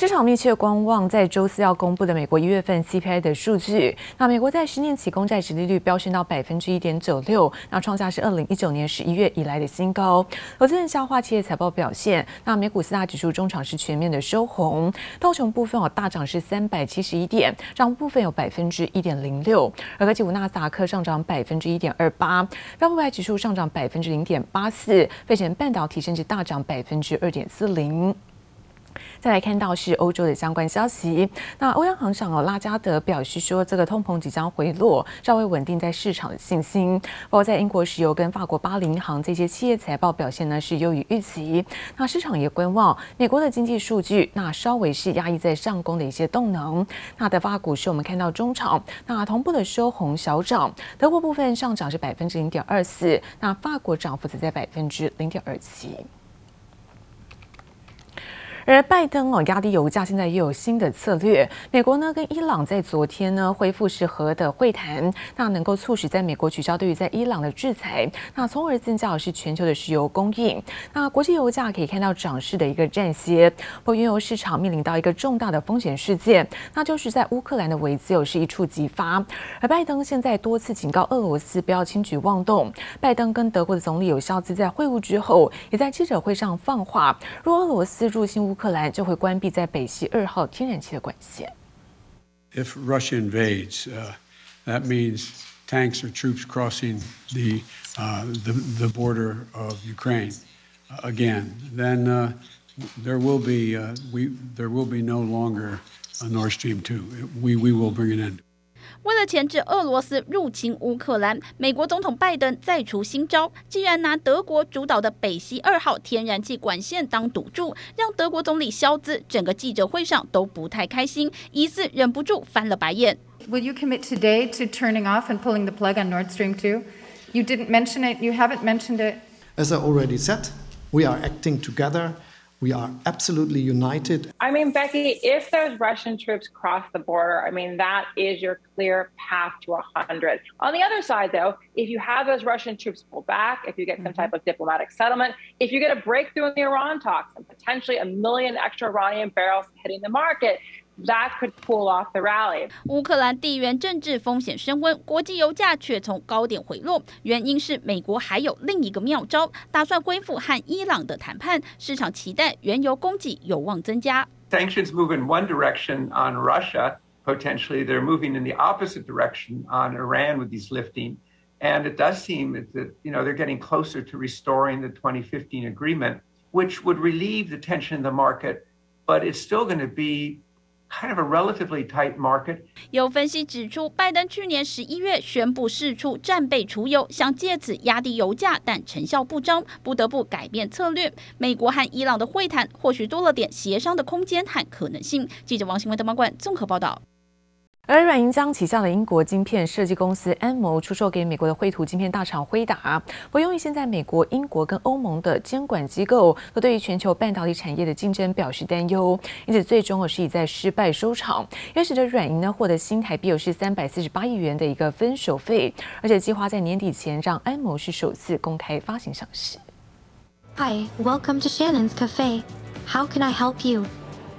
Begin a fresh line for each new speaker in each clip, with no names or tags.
市场密切观望在周四要公布的美国一月份 CPI 的数据。那美国在十年期公债殖利率飙升到百分之一点九六，那创下是二零一九年十一月以来的新高。投资人消化企业财报表现，那美股四大指数中场是全面的收红，道琼部分哦大涨是三百七十一点，涨部分有百分之一点零六。而科技股纳斯达克上涨百分之一点二八，标普百指数上涨百分之零点八四，费城半导体甚至大涨百分之二点四零。再来看到是欧洲的相关消息，那欧央行长哦拉加德表示说，这个通膨即将回落，稍微稳定在市场的信心。包括在英国石油跟法国巴黎银行这些企业财报表现呢是优于预期，那市场也观望美国的经济数据，那稍微是压抑在上攻的一些动能。那德法股市我们看到中场那同步的收红小涨，德国部分上涨是百分之零点二四，那法国涨幅则在百分之零点二七。而拜登哦压低油价，现在也有新的策略。美国呢跟伊朗在昨天呢恢复是核的会谈，那能够促使在美国取消对于在伊朗的制裁，那从而增加是全球的石油供应。那国际油价可以看到涨势的一个暂歇。不原油市场面临到一个重大的风险事件，那就是在乌克兰的危机有是一触即发。而拜登现在多次警告俄罗斯不要轻举妄动。拜登跟德国的总理有肖兹在会晤之后，也在记者会上放话，若俄罗斯入侵乌。乌克兰就会关闭在北溪二号天然气的管线。
If Russia invades, uh, that means tanks or troops crossing the uh, the the border of Ukraine again. Then uh, there will be uh, we there will be no longer a Nord Stream two. We we will bring it in.
为了钳制俄罗斯入侵乌克兰，美国总统拜登再出新招，竟然拿德国主导的北溪二号天然气管线当赌注，让德国总理肖兹整个记者会上都不太开心，疑似忍不住翻了白眼。
Will you commit today to turning off and pulling the plug on Nord Stream 2? You didn't mention it. You haven't mentioned it.
As I already said, we are acting together. We are absolutely united.
I mean, Becky, if those Russian troops cross the border, I mean, that is your clear path to 100. On the other side, though, if you have those Russian troops pull back, if you get some mm-hmm. type of diplomatic settlement, if you get a breakthrough in the Iran talks and potentially a million extra Iranian barrels hitting the market, That could pull off the rally.
乌克兰地缘政治风险升温，国际油价却从高点回落。原因是美国还有另一个妙招，打算恢复和伊朗的谈判。市场期待原油供给有望增加。
Sanctions move in one direction on Russia, potentially they're moving in the opposite direction on Iran with these lifting. And it does seem that, you know, they're getting closer to restoring the 2015 agreement, which would relieve the tension in the market, but it's still going to be Kind of a relatively tight market.
有分析指出，拜登去年十一月宣布释出战备储油，想借此压低油价，但成效不彰，不得不改变策略。美国和伊朗的会谈或许多了点协商的空间和可能性。记者王新文的马冠综合报道。
而软银将旗下的英国晶片设计公司安谋出售给美国的绘图晶片大厂辉达。不用于现在美国、英国跟欧盟的监管机构都对于全球半导体产业的竞争表示担忧，因此最终我是以在失败收场，也使得软银呢获得新台币有是三百四十八亿元的一个分手费，而且计划在年底前让安谋是首次公开发行上市。
Hi, welcome to Shannon's Cafe. How can I help you?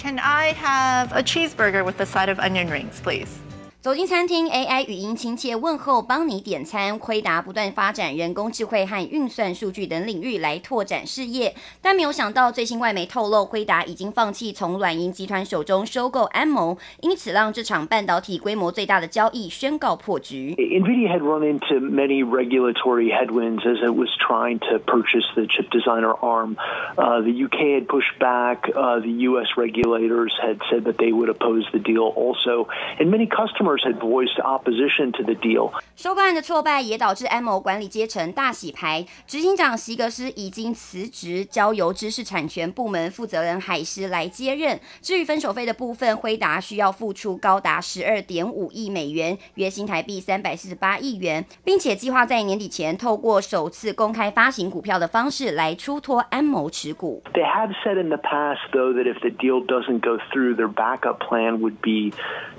Can I have a cheeseburger with a side of onion rings, please?
走进餐厅，AI 语音亲切问候，帮你点餐。辉达不断发展人工智慧和运算数据等领域来拓展事业，但没有想到最新外媒透露，辉达已经放弃从软银集团手中收购安谋，因此让这场半导体规模最大的交易宣告破局。
NVIDIA had run into many regulatory headwinds as it was trying to purchase the chip designer arm. Uh, the UK had pushed back. Uh, the US regulators had said that they would oppose the deal also, and many customers. Had voiced opposition to the deal.
收购案的挫败也导致安某管理阶层大洗牌，执行长席格斯已经辞职，交由知识产权部门负责人海狮来接任。至于分手费的部分，辉达需要付出高达十二点五亿美元，约新台币三百四十八亿元，并且计划在年底前透过首次公开发行股票的方式来出脱安谋持股。
They have said in the past, though, that if the deal doesn't go through, their backup plan would be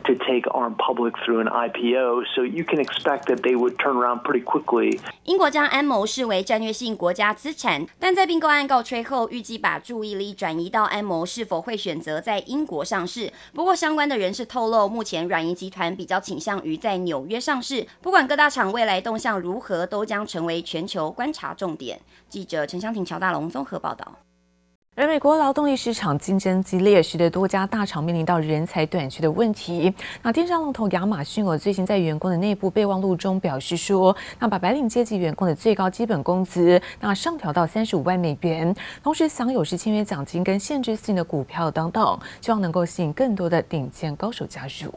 to take Arm public. Public through an IPO, so you can expect that they would turn around pretty quickly.
英国将安谋视为战略性国家资产，但在并购案告吹后，预计把注意力转移到安谋是否会选择在英国上市。不过，相关的人士透露，目前软银集团比较倾向于在纽约上市。不管各大厂未来动向如何，都将成为全球观察重点。记者陈湘婷、乔大龙综合报道。
而美国劳动力市场竞争激烈，使得多家大厂面临到人才短缺的问题。那电商龙头亚马逊哦，最近在员工的内部备忘录中表示说，那把白领阶级员工的最高基本工资那上调到三十五万美元，同时享有是签约奖金跟限制性的股票等等，希望能够吸引更多的顶尖高手加入。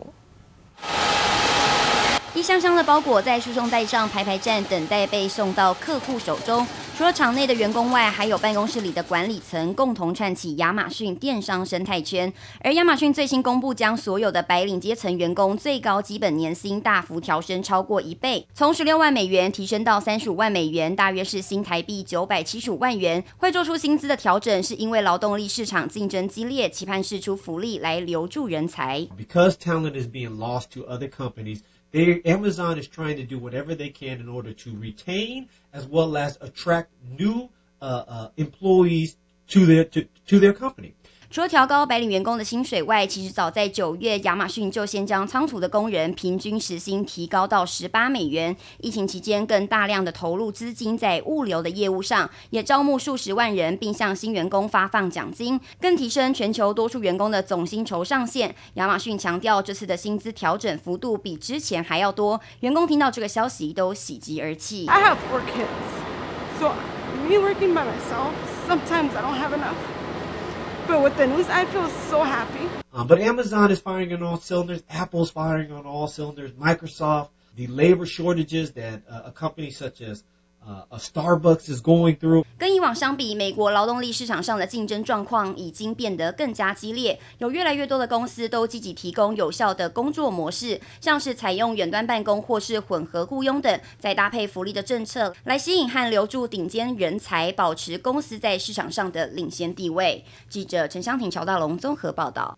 一箱箱的包裹在输送带上排排站，等待被送到客户手中。除了场内的员工外，还有办公室里的管理层，共同串起亚马逊电商生态圈。而亚马逊最新公布，将所有的白领阶层员工最高基本年薪大幅调升超过一倍，从十六万美元提升到三十五万美元，大约是新台币九百七十五万元。会做出薪资的调整，是因为劳动力市场竞争激烈，期盼释出福利来留住人才。
Because talent is being lost to other companies. They, Amazon is trying to do whatever they can in order to retain as well as attract new uh, uh, employees to their to, to their company.
除了调高白领员工的薪水外，其实早在九月，亚马逊就先将仓储的工人平均时薪提高到十八美元。疫情期间，更大量的投入资金在物流的业务上，也招募数十万人，并向新员工发放奖金，更提升全球多数员工的总薪酬上限。亚马逊强调，这次的薪资调整幅度比之前还要多。员工听到这个消息都喜极而泣。
I have four kids, so me working by myself, sometimes I don't have enough. But with the news, I feel so happy.
Uh, but Amazon is firing on all cylinders. Apple's firing on all cylinders. Microsoft, the labor shortages that uh, a company such as uh, Starbucks is going through.
跟以往相比，美国劳动力市场上的竞争状况已经变得更加激烈。有越来越多的公司都积极提供有效的工作模式，像是采用远端办公或是混合雇佣等，再搭配福利的政策，来吸引和留住顶尖人才，保持公司在市场上的领先地位。记者陈湘婷、乔大龙综合报道。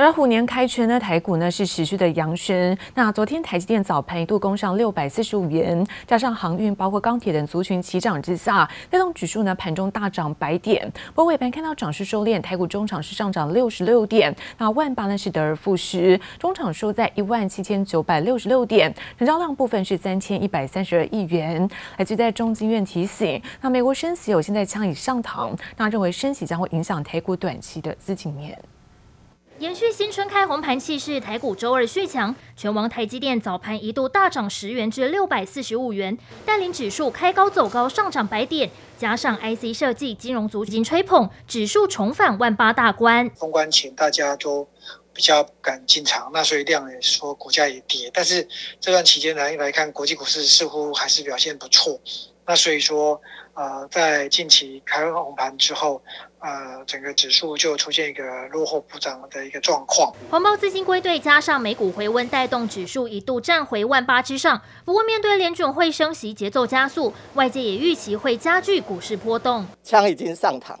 而虎年开春呢，台股呢是持续的扬升。那昨天台积电早盘一度攻上六百四十五元，加上航运包括钢铁等族群齐涨之下，带动指数呢盘中大涨百点。不过尾盘看到涨势收敛，台股中场是上涨六十六点，那万八呢是得而复失，中场收在一万七千九百六十六点，成交量部分是三千一百三十二亿元。来自在中经院提醒，那美国升息有现在枪已上膛，那认为升息将会影响台股短期的资金面。
延续新春开红盘气势，台股周二续强，全网台积电早盘一度大涨十元至六百四十五元，带领指数开高走高，上涨百点。加上 IC 设计、金融族金吹捧，指数重返万八大关。
封关前大家都比较不敢进场，那所以量也说股价也跌。但是这段期间来来看，国际股市似乎还是表现不错。那所以说，呃，在近期开红盘之后。呃，整个指数就出现一个落后补涨的一个状况。
黄包资金归队，加上美股回温，带动指数一度站回万八之上。不过，面对联准会升息节奏加速，外界也预期会加剧股市波动。
枪已经上膛，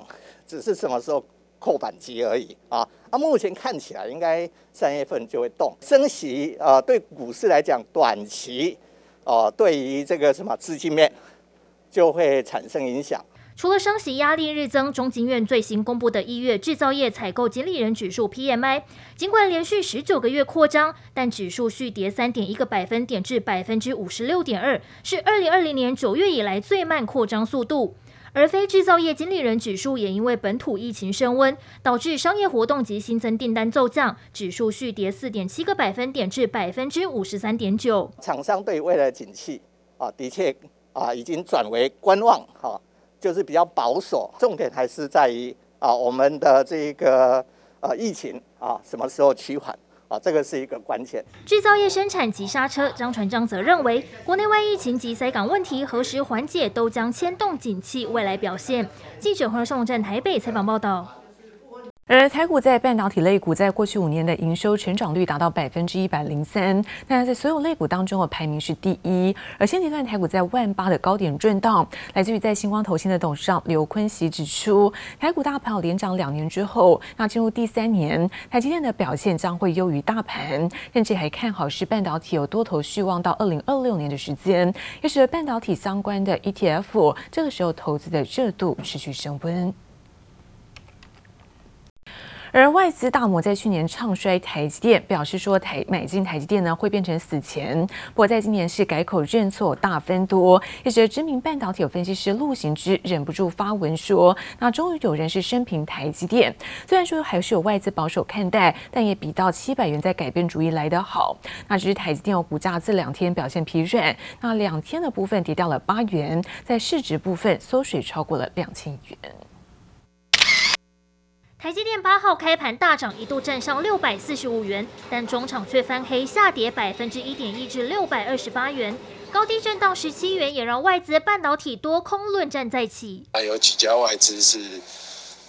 只是什么时候扣扳机而已啊！那、啊、目前看起来应该三月份就会动升息。呃，对股市来讲，短期哦、呃，对于这个什么资金面就会产生影响。
除了升息压力日增，中经院最新公布的一月制造业采购经理人指数 PMI，尽管连续十九个月扩张，但指数续跌三点一个百分点至百分之五十六点二，是二零二零年九月以来最慢扩张速度。而非制造业经理人指数也因为本土疫情升温，导致商业活动及新增订单骤降，指数续跌四点七个百分点至百分之五十三点九。
厂商对未来景气啊，的确啊，已经转为观望哈。就是比较保守，重点还是在于啊，我们的这个呃疫情啊什么时候趋缓啊，这个是一个关键。
制造业生产急刹车，张传章则认为，国内外疫情及塞港问题何时缓解，都将牵动景气未来表现。记者黄胜龙站台北采访报道。
而台股在半导体类股在过去五年的营收成长率达到百分之一百零三，但在所有类股当中的排名是第一。而现阶段台股在万八的高点震荡，来自于在星光投信的董事长刘坤熙指出，台股大盘连涨两年之后，那进入第三年，台积电的表现将会优于大盘，甚至还看好是半导体有多头续望到二零二六年的时间，也使得半导体相关的 ETF 这个时候投资的热度持续升温。而外资大摩在去年唱衰台积电，表示说台买进台积电呢会变成死钱。不过在今年是改口认错，大分多。也是知名半导体有分析师陆行之忍不住发文说：“那终于有人是生平台积电，虽然说还是有外资保守看待，但也比到七百元在改变主意来得好。那只是台积电有股价这两天表现疲软，那两天的部分跌掉了八元，在市值部分缩水超过了两千元。”
台积电八号开盘大涨，一度站上六百四十五元，但中场却翻黑，下跌百分之一点一至六百二十八元，高低震荡十七元，也让外资半导体多空论战再起。
还有几家外资是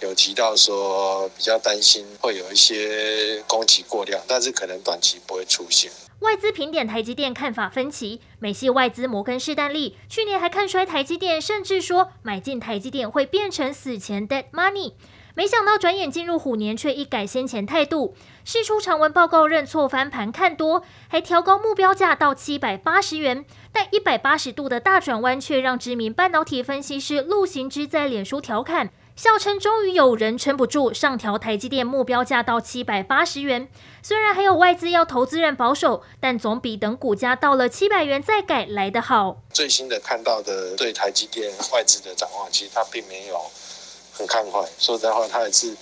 有提到说，比较担心会有一些供给过量，但是可能短期不会出现。
外资评点台积电看法分歧，美系外资摩根士丹利去年还看衰台积电，甚至说买进台积电会变成死前 dead money。没想到转眼进入虎年，却一改先前态度，释出长文报告认错翻盘看多，还调高目标价到七百八十元。但一百八十度的大转弯，却让知名半导体分析师陆行之在脸书调侃，笑称终于有人撑不住，上调台积电目标价到七百八十元。虽然还有外资要投资人保守，但总比等股价到了七百元再改来得好。
最新的看到的对台积电外资的展望，其实它并没有。很看坏，说实在话，他也是，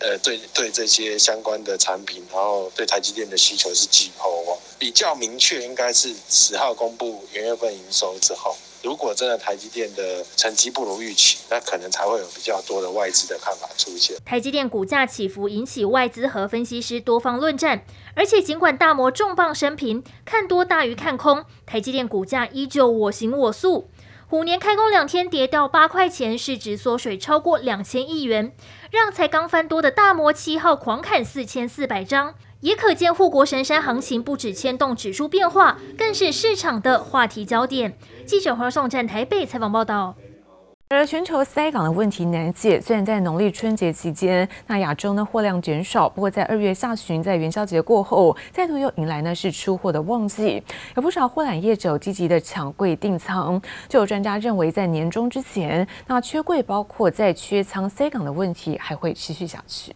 呃，对对这些相关的产品，然后对台积电的需求是寄厚哦。比较明确应该是十号公布元月份营收之后，如果真的台积电的成绩不如预期，那可能才会有比较多的外资的看法出现。
台积电股价起伏引起外资和分析师多方论战，而且尽管大摩重磅升评，看多大于看空，台积电股价依旧我行我素。虎年开工两天跌掉八块钱，市值缩水超过两千亿元，让才刚翻多的大摩七号狂砍四千四百张，也可见护国神山行情不止牵动指数变化，更是市场的话题焦点。记者黄颂站台北采访报道。
而全球塞港的问题难解，虽然在农历春节期间，那亚洲呢货量减少，不过在二月下旬，在元宵节过后，再度又迎来呢是出货的旺季，有不少货揽业者积极的抢柜订仓。就有专家认为，在年终之前，那缺柜包括在缺仓塞港的问题还会持续下去。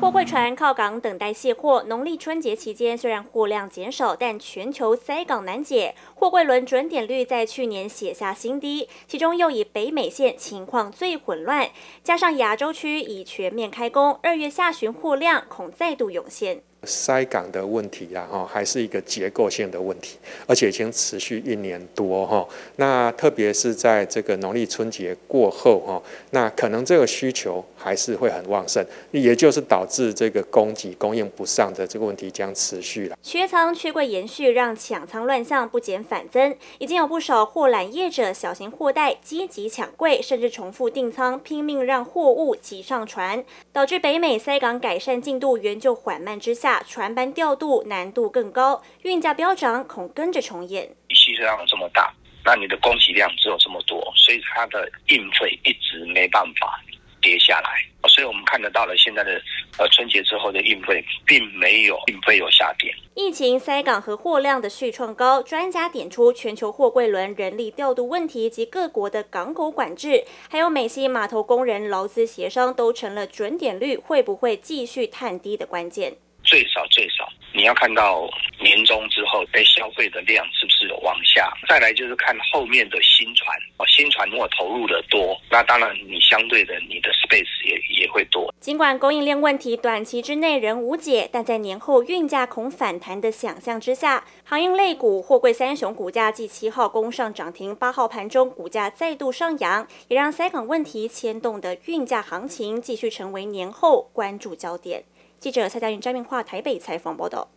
货柜船靠港等待卸货。农历春节期间，虽然货量减少，但全球塞港难解，货柜轮准点率在去年写下新低。其中又以北美线情况最混乱，加上亚洲区已全面开工，二月下旬货量恐再度涌现。
塞港的问题啊，哈，还是一个结构性的问题，而且已经持续一年多哈。那特别是在这个农历春节过后哈，那可能这个需求还是会很旺盛，也就是导致这个供给供应不上的这个问题将持续了。
缺仓缺柜延续，让抢仓乱象不减反增，已经有不少货揽业者小型货代积极抢柜，甚至重复订仓，拼命让货物挤上船，导致北美塞港改善进度原就缓慢之下。船班调度难度更高，运价飙涨恐跟着重演。
需求量这么大，那你的供给量只有这么多，所以它的运费一直没办法跌下来。所以我们看得到了现在的呃春节之后的运费，并没有运费有下跌。
疫情塞港和货量的续创高，专家点出全球货柜轮人力调度问题及各国的港口管制，还有美西码头工人劳资协商，都成了准点率会不会继续探低的关键。
最少最少，你要看到年终之后，被消费的量是不是有往下？再来就是看后面的新船，哦新船如果投入的多，那当然你相对的你的 space 也也会多。
尽管供应链问题短期之内仍无解，但在年后运价恐反弹的想象之下，航运类股货柜三雄股价继七号攻上涨停，八号盘中股价再度上扬，也让塞港问题牵动的运价行情继续成为年后关注焦点。记者蔡佳云、张明化台北采访报道。